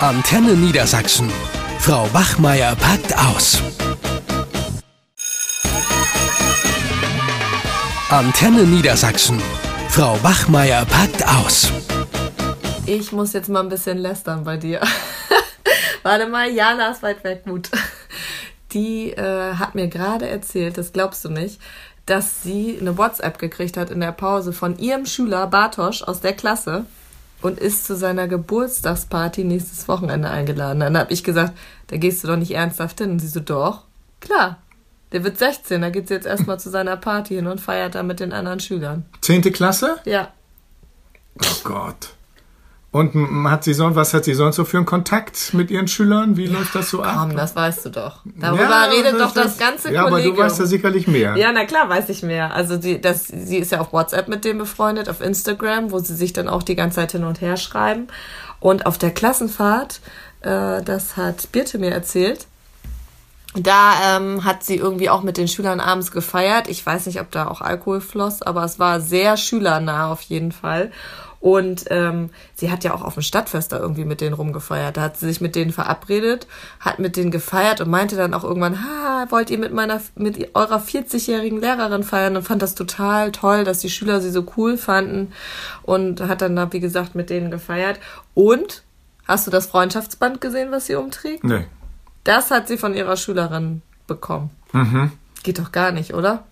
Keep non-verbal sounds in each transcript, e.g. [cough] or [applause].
Antenne Niedersachsen. Frau Wachmeier packt aus. Antenne Niedersachsen. Frau Wachmeier packt aus. Ich muss jetzt mal ein bisschen lästern bei dir. [laughs] Warte mal, Jana ist weit weg, gut. Die äh, hat mir gerade erzählt, das glaubst du nicht, dass sie eine WhatsApp gekriegt hat in der Pause von ihrem Schüler Bartosch aus der Klasse und ist zu seiner Geburtstagsparty nächstes Wochenende eingeladen. Dann habe ich gesagt, da gehst du doch nicht ernsthaft hin. Und sie so, doch, klar. Der wird 16, da geht sie jetzt erstmal zu seiner Party hin und feiert da mit den anderen Schülern. Zehnte Klasse? Ja. Oh Gott. Und hat sie sonst, was hat sie sonst so für einen Kontakt mit ihren Schülern? Wie läuft das so ab? Komm, das weißt du doch. Darüber ja, redet das, doch das, ganze ja, Kollegium. Ja, aber du weißt ja sicherlich mehr. Ja, na klar weiß ich mehr. Also sie, das, sie ist ja auf WhatsApp mit dem befreundet, auf Instagram, wo sie sich dann auch die ganze Zeit hin und her schreiben. Und auf der Klassenfahrt, äh, das hat Birte mir erzählt, da ähm, hat sie irgendwie auch mit den Schülern abends gefeiert. Ich weiß nicht, ob da auch Alkohol floss, aber es war sehr schülernah auf jeden Fall. Und ähm, sie hat ja auch auf dem Stadtfest da irgendwie mit denen rumgefeiert. Da hat sie sich mit denen verabredet, hat mit denen gefeiert und meinte dann auch irgendwann, ha, wollt ihr mit meiner, mit eurer 40-jährigen Lehrerin feiern? Und fand das total toll, dass die Schüler sie so cool fanden und hat dann da, wie gesagt, mit denen gefeiert. Und hast du das Freundschaftsband gesehen, was sie umträgt? Nee. Das hat sie von ihrer Schülerin bekommen. Mhm. Geht doch gar nicht, oder?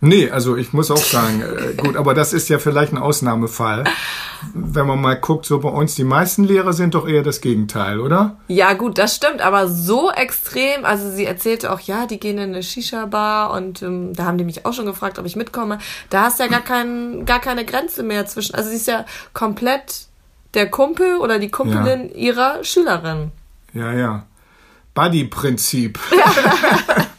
Nee, also ich muss auch sagen, äh, gut, aber das ist ja vielleicht ein Ausnahmefall. Wenn man mal guckt, so bei uns, die meisten Lehrer sind doch eher das Gegenteil, oder? Ja, gut, das stimmt, aber so extrem, also sie erzählte auch, ja, die gehen in eine Shisha-Bar und ähm, da haben die mich auch schon gefragt, ob ich mitkomme. Da hast du ja gar, kein, gar keine Grenze mehr zwischen, also sie ist ja komplett der Kumpel oder die Kumpelin ja. ihrer Schülerin. Ja, ja. Buddy-Prinzip. [laughs]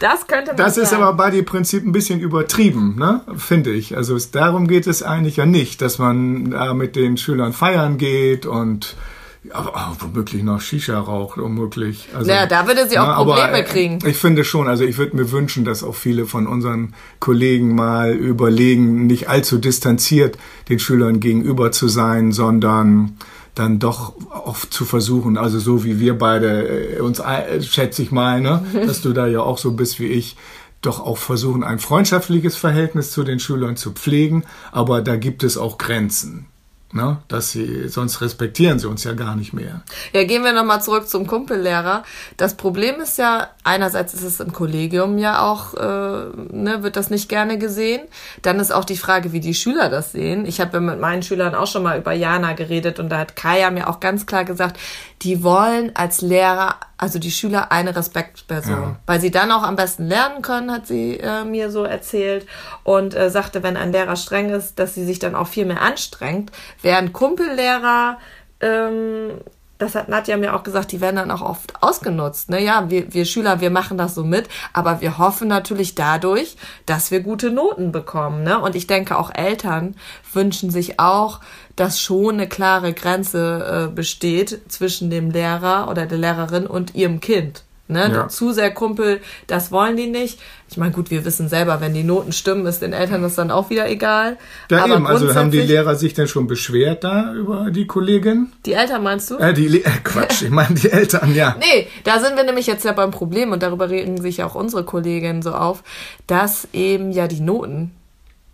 Das könnte man Das ist aber Buddy-Prinzip ein bisschen übertrieben, ne? finde ich. Also es, darum geht es eigentlich ja nicht, dass man da mit den Schülern feiern geht und ja, womöglich noch Shisha raucht, unmöglich. Also, ja, da würde sie auch na, Probleme aber, kriegen. Ich finde schon, also ich würde mir wünschen, dass auch viele von unseren Kollegen mal überlegen, nicht allzu distanziert den Schülern gegenüber zu sein, sondern dann doch oft zu versuchen, also so wie wir beide äh, uns, äh, schätze ich mal, ne, [laughs] dass du da ja auch so bist wie ich, doch auch versuchen, ein freundschaftliches Verhältnis zu den Schülern zu pflegen, aber da gibt es auch Grenzen. Ne, dass sie, sonst respektieren sie uns ja gar nicht mehr. Ja, gehen wir nochmal zurück zum Kumpellehrer. Das Problem ist ja, einerseits ist es im Kollegium ja auch, äh, ne, wird das nicht gerne gesehen. Dann ist auch die Frage, wie die Schüler das sehen. Ich habe ja mit meinen Schülern auch schon mal über Jana geredet und da hat Kaya mir auch ganz klar gesagt, die wollen als Lehrer, also die Schüler, eine Respektperson. Ja. Weil sie dann auch am besten lernen können, hat sie äh, mir so erzählt. Und äh, sagte, wenn ein Lehrer streng ist, dass sie sich dann auch viel mehr anstrengt. Während Kumpellehrer ähm, das hat Nadja mir auch gesagt, die werden dann auch oft ausgenutzt. Ne? Ja, wir, wir Schüler, wir machen das so mit, aber wir hoffen natürlich dadurch, dass wir gute Noten bekommen. Ne? Und ich denke, auch Eltern wünschen sich auch, dass schon eine klare Grenze äh, besteht zwischen dem Lehrer oder der Lehrerin und ihrem Kind. Ne? Ja. Zu sehr Kumpel, das wollen die nicht. Ich meine, gut, wir wissen selber, wenn die Noten stimmen, ist den Eltern das dann auch wieder egal. Ja, Aber eben, also haben die Lehrer sich denn schon beschwert da über die Kollegin? Die Eltern meinst du? Äh, die Le äh, Quatsch, ich meine die Eltern, ja. [laughs] Nee, da sind wir nämlich jetzt ja beim Problem und darüber regen sich auch unsere Kolleginnen so auf, dass eben ja die Noten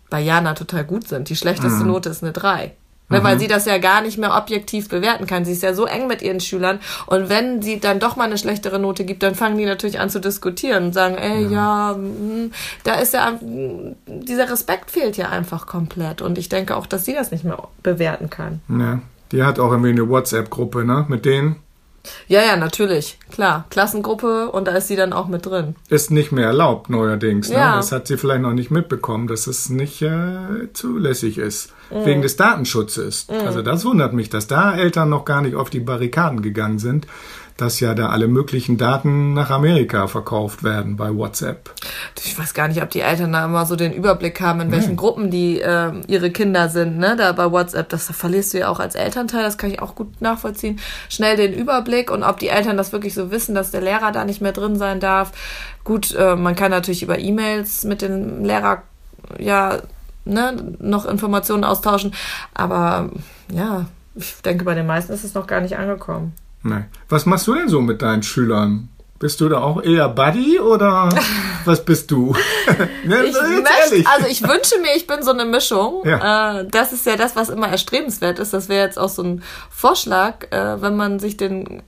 bei Jana total gut sind. Die schlechteste mhm. Note ist eine 3. Ne, mhm. Weil sie das ja gar nicht mehr objektiv bewerten kann. Sie ist ja so eng mit ihren Schülern. Und wenn sie dann doch mal eine schlechtere Note gibt, dann fangen die natürlich an zu diskutieren und sagen, ey, ja, ja mh, da ist ja, dieser Respekt fehlt ja einfach komplett. Und ich denke auch, dass sie das nicht mehr bewerten kann. Ja, die hat auch irgendwie eine WhatsApp-Gruppe, ne, mit denen. Ja, ja, natürlich. Klar. Klassengruppe und da ist sie dann auch mit drin. Ist nicht mehr erlaubt neuerdings. Ne? Ja. Das hat sie vielleicht noch nicht mitbekommen, dass es nicht äh, zulässig ist. Mhm. Wegen des Datenschutzes. Mhm. Also das wundert mich, dass da Eltern noch gar nicht auf die Barrikaden gegangen sind dass ja da alle möglichen Daten nach Amerika verkauft werden bei WhatsApp. Ich weiß gar nicht, ob die Eltern da immer so den Überblick haben, in welchen nee. Gruppen die äh, ihre Kinder sind, ne? Da bei WhatsApp. Das verlierst du ja auch als Elternteil, das kann ich auch gut nachvollziehen. Schnell den Überblick und ob die Eltern das wirklich so wissen, dass der Lehrer da nicht mehr drin sein darf. Gut, äh, man kann natürlich über E-Mails mit dem Lehrer ja ne, noch Informationen austauschen, aber ja, ich denke, bei den meisten ist es noch gar nicht angekommen. Nein. Was machst du denn so mit deinen Schülern? Bist du da auch eher Buddy oder [laughs] was bist du? [laughs] ne, ich möchte, also ich wünsche mir, ich bin so eine Mischung. Ja. Äh, das ist ja das, was immer erstrebenswert ist. Das wäre jetzt auch so ein Vorschlag, äh, wenn man sich den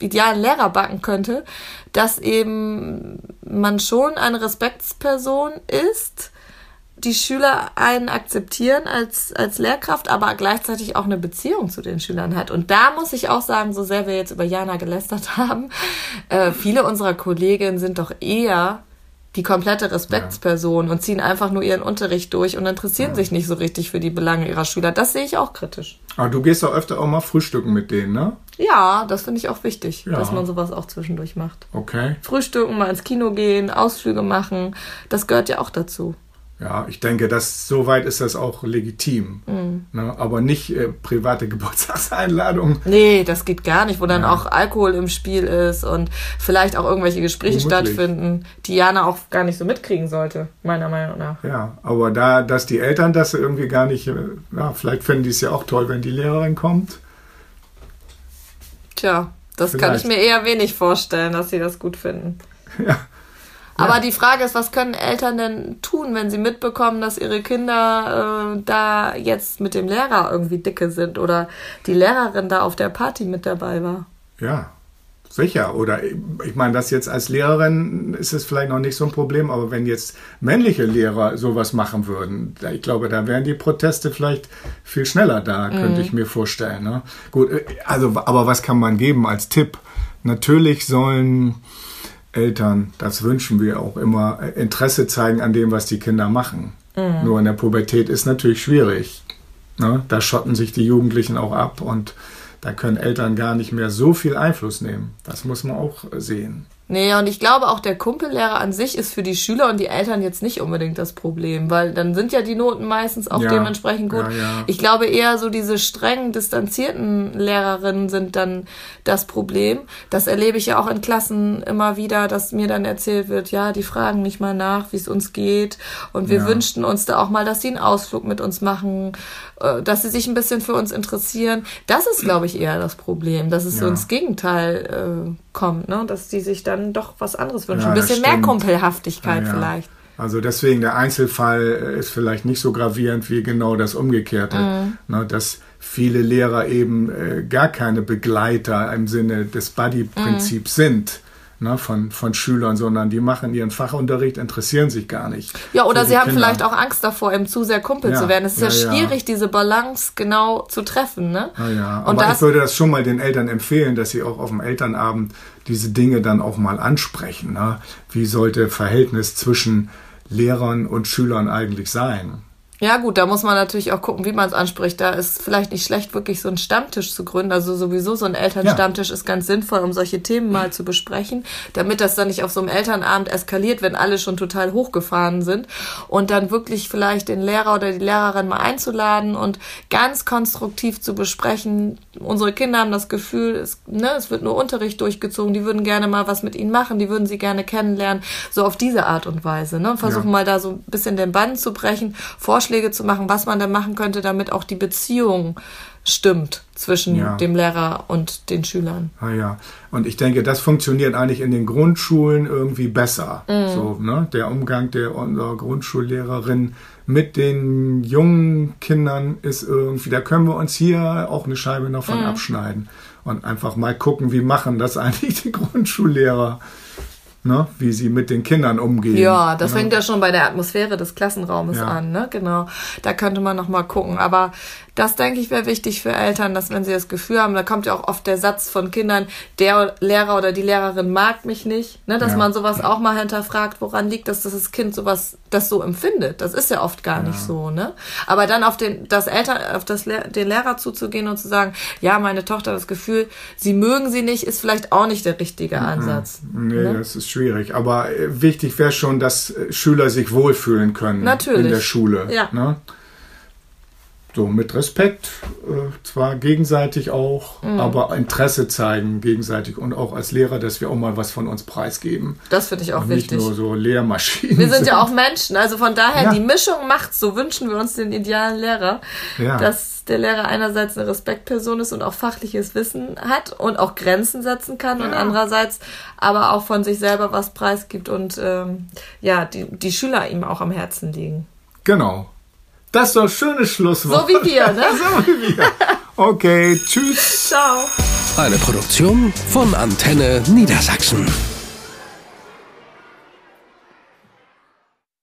idealen Lehrer backen könnte, dass eben man schon eine Respektsperson ist, die Schüler einen akzeptieren als, als Lehrkraft, aber gleichzeitig auch eine Beziehung zu den Schülern hat. Und da muss ich auch sagen, so sehr wir jetzt über Jana gelästert [laughs] haben, äh, viele unserer Kolleginnen sind doch eher die komplette Respektsperson ja. und ziehen einfach nur ihren Unterricht durch und interessieren ja. sich nicht so richtig für die Belange ihrer Schüler. Das sehe ich auch kritisch. Aber du gehst doch öfter auch mal frühstücken mit denen, ne? Ja, das finde ich auch wichtig, ja. dass man sowas auch zwischendurch macht. Okay. Frühstücken, mal ins Kino gehen, Ausflüge machen, das gehört ja auch dazu. Ja, ich denke, dass soweit ist das auch legitim. Mhm. Ne? Aber nicht äh, private [laughs] Geburtstagseinladungen. Nee, das geht gar nicht, wo dann ja. auch Alkohol im Spiel ist und vielleicht auch irgendwelche Gespräche Unmöglich. stattfinden, die Jana auch gar nicht so mitkriegen sollte, meiner Meinung nach. Ja, aber da, dass die Eltern das irgendwie gar nicht, äh, ja, vielleicht finden die es ja auch toll, wenn die Lehrerin kommt. Tja, das vielleicht. kann ich mir eher wenig vorstellen, dass sie das gut finden. Ja. Aber ja. die Frage ist, was können Eltern denn tun, wenn sie mitbekommen, dass ihre Kinder äh, da jetzt mit dem Lehrer irgendwie dicke sind oder die Lehrerin da auf der Party mit dabei war? Ja, sicher. Oder ich meine, das jetzt als Lehrerin ist es vielleicht noch nicht so ein Problem, aber wenn jetzt männliche Lehrer sowas machen würden, ich glaube, da wären die Proteste vielleicht viel schneller da, könnte mhm. ich mir vorstellen. Ne? Gut, äh, also, aber was kann man geben als Tipp? Natürlich sollen Eltern, das wünschen wir auch immer, Interesse zeigen an dem, was die Kinder machen. Mhm. Nur in der Pubertät ist natürlich schwierig. Ne? Da schotten sich die Jugendlichen auch ab und da können Eltern gar nicht mehr so viel Einfluss nehmen. Das muss man auch sehen. Nee, und ich glaube auch der Kumpellehrer an sich ist für die Schüler und die Eltern jetzt nicht unbedingt das Problem, weil dann sind ja die Noten meistens auch ja, dementsprechend gut. Ja, ja. Ich glaube eher so diese streng distanzierten Lehrerinnen sind dann das Problem. Das erlebe ich ja auch in Klassen immer wieder, dass mir dann erzählt wird, ja, die fragen nicht mal nach, wie es uns geht und wir wünschten uns da auch mal, dass sie einen Ausflug mit uns machen, äh, dass sie sich ein bisschen für uns interessieren. Das ist, glaube ich, eher das Problem, dass es so ins Gegenteil äh, kommt, ne? dass die sich dann doch was anderes wünschen. Ja, Ein bisschen mehr Kumpelhaftigkeit ja, vielleicht. Also deswegen der Einzelfall ist vielleicht nicht so gravierend wie genau das Umgekehrte. Mhm. Ne, dass viele Lehrer eben äh, gar keine Begleiter im Sinne des Buddy-Prinzips mhm. sind ne, von, von Schülern, sondern die machen ihren Fachunterricht, interessieren sich gar nicht. Ja, oder sie haben Kinder. vielleicht auch Angst davor, eben zu sehr Kumpel ja, zu werden. Es ist ja, ja schwierig, diese Balance genau zu treffen. Ne? Ja, ja. Und Aber ich würde das schon mal den Eltern empfehlen, dass sie auch auf dem Elternabend diese Dinge dann auch mal ansprechen. Ne? Wie sollte Verhältnis zwischen Lehrern und Schülern eigentlich sein? Ja, gut, da muss man natürlich auch gucken, wie man es anspricht. Da ist vielleicht nicht schlecht, wirklich so einen Stammtisch zu gründen. Also sowieso so ein Elternstammtisch ja. ist ganz sinnvoll, um solche Themen mal zu besprechen, damit das dann nicht auf so einem Elternabend eskaliert, wenn alle schon total hochgefahren sind. Und dann wirklich vielleicht den Lehrer oder die Lehrerin mal einzuladen und ganz konstruktiv zu besprechen. Unsere Kinder haben das Gefühl, es, ne, es wird nur Unterricht durchgezogen, die würden gerne mal was mit ihnen machen, die würden sie gerne kennenlernen. So auf diese Art und Weise. Ne? Versuchen ja. mal da so ein bisschen den Bann zu brechen. Vorschläge Vorschläge zu machen, was man da machen könnte, damit auch die Beziehung stimmt zwischen ja. dem Lehrer und den Schülern. Ah ja, und ich denke, das funktioniert eigentlich in den Grundschulen irgendwie besser. Mhm. So, ne? Der Umgang der unserer Grundschullehrerin mit den jungen Kindern ist irgendwie, da können wir uns hier auch eine Scheibe noch von mhm. abschneiden und einfach mal gucken, wie machen das [laughs] eigentlich die Grundschullehrer ne, wie sie mit den Kindern umgehen. Ja, das ne? fängt ja schon bei der Atmosphäre des Klassenraumes ja. an, ne? Genau. Da könnte man noch mal gucken. Aber das denke ich wäre wichtig für Eltern, dass wenn sie das Gefühl haben, da kommt ja auch oft der Satz von Kindern, der Lehrer oder die Lehrerin mag mich nicht, ne? Dass ja. man sowas auch mal hinterfragt, woran liegt das, dass das Kind sowas das so empfindet. Das ist ja oft gar ja. nicht so, ne? Aber dann auf den das Eltern auf das den Lehrer zuzugehen und zu sagen, ja, meine Tochter hat das Gefühl, sie mögen sie nicht, ist vielleicht auch nicht der richtige Ansatz. Nee, ne? das ist schwierig. Aber äh, wichtig wäre schon, dass äh, Schüler sich wohlfühlen können Natürlich. in der Schule. Ja. Ne? So mit Respekt, äh, zwar gegenseitig auch, mhm. aber Interesse zeigen gegenseitig und auch als Lehrer, dass wir auch mal was von uns preisgeben. Das finde ich auch und wichtig. Nicht nur so Lehrmaschinen. Wir sind, sind. ja auch Menschen, also von daher, ja. die Mischung macht's, so wünschen wir uns den idealen Lehrer. Ja. Dass, der Lehrer einerseits eine Respektperson ist und auch fachliches Wissen hat und auch Grenzen setzen kann ja. und andererseits aber auch von sich selber was preisgibt und ähm, ja, die, die Schüler ihm auch am Herzen liegen. Genau. Das ist doch ein schönes Schlusswort. So wie wir, ne? [laughs] so wie wir. Okay, tschüss. Ciao. Eine Produktion von Antenne Niedersachsen.